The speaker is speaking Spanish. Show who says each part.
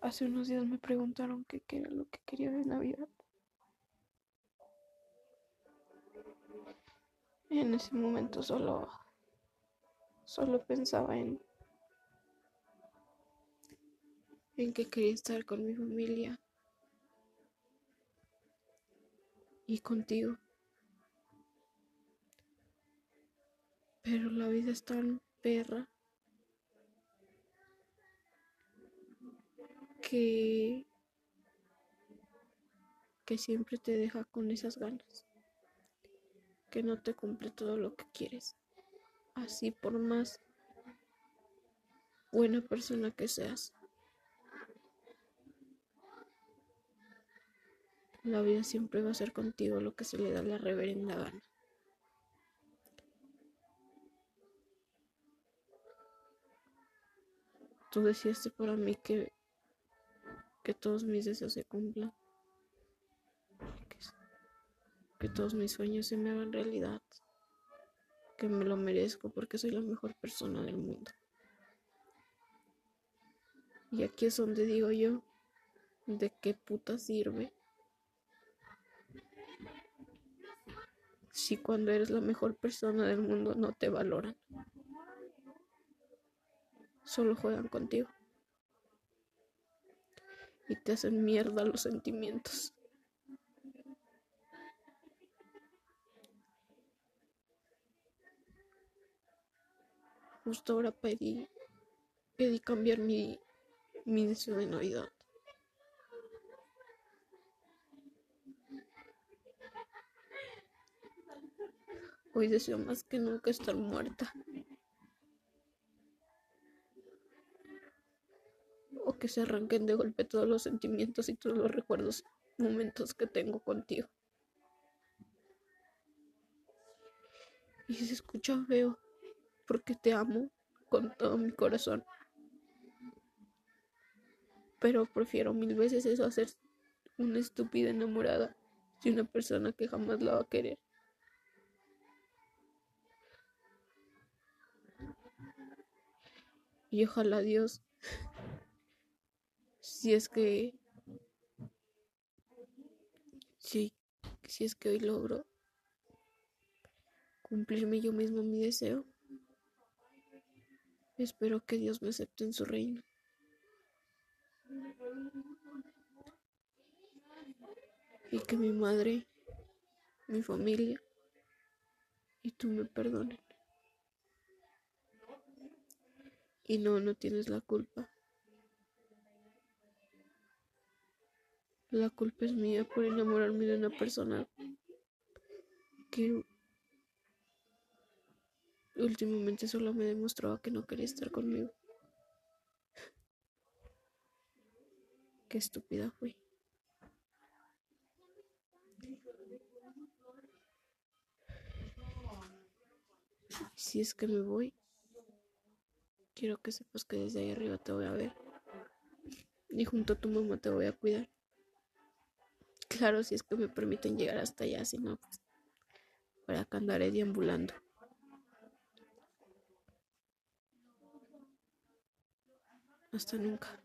Speaker 1: Hace unos días me preguntaron qué era lo que quería de Navidad. En ese momento solo solo pensaba en en que quería estar con mi familia y contigo. Pero la vida es tan perra que que siempre te deja con esas ganas que no te cumple todo lo que quieres. Así por más buena persona que seas. La vida siempre va a ser contigo lo que se le da la reverenda gana. Tú decías para mí que, que todos mis deseos se cumplan que todos mis sueños se me hagan realidad, que me lo merezco porque soy la mejor persona del mundo. Y aquí es donde digo yo, ¿de qué puta sirve? Si cuando eres la mejor persona del mundo no te valoran, solo juegan contigo y te hacen mierda los sentimientos. justo ahora pedí, pedí cambiar mi, mi deseo de Navidad. Hoy deseo más que nunca estar muerta. Que se arranquen de golpe todos los sentimientos y todos los recuerdos, momentos que tengo contigo. Y se escucha feo porque te amo con todo mi corazón. Pero prefiero mil veces eso a ser una estúpida enamorada de una persona que jamás la va a querer. Y ojalá Dios, si es que, si, si es que hoy logro cumplirme yo mismo mi deseo, Espero que Dios me acepte en su reino. Y que mi madre, mi familia y tú me perdonen. Y no, no tienes la culpa. La culpa es mía por enamorarme de una persona que últimamente solo me demostraba que no quería estar conmigo. Qué estúpida fui. Si es que me voy, quiero que sepas que desde ahí arriba te voy a ver. Y junto a tu mamá te voy a cuidar. Claro, si es que me permiten llegar hasta allá, si no, pues para que andaré deambulando. Hasta nunca.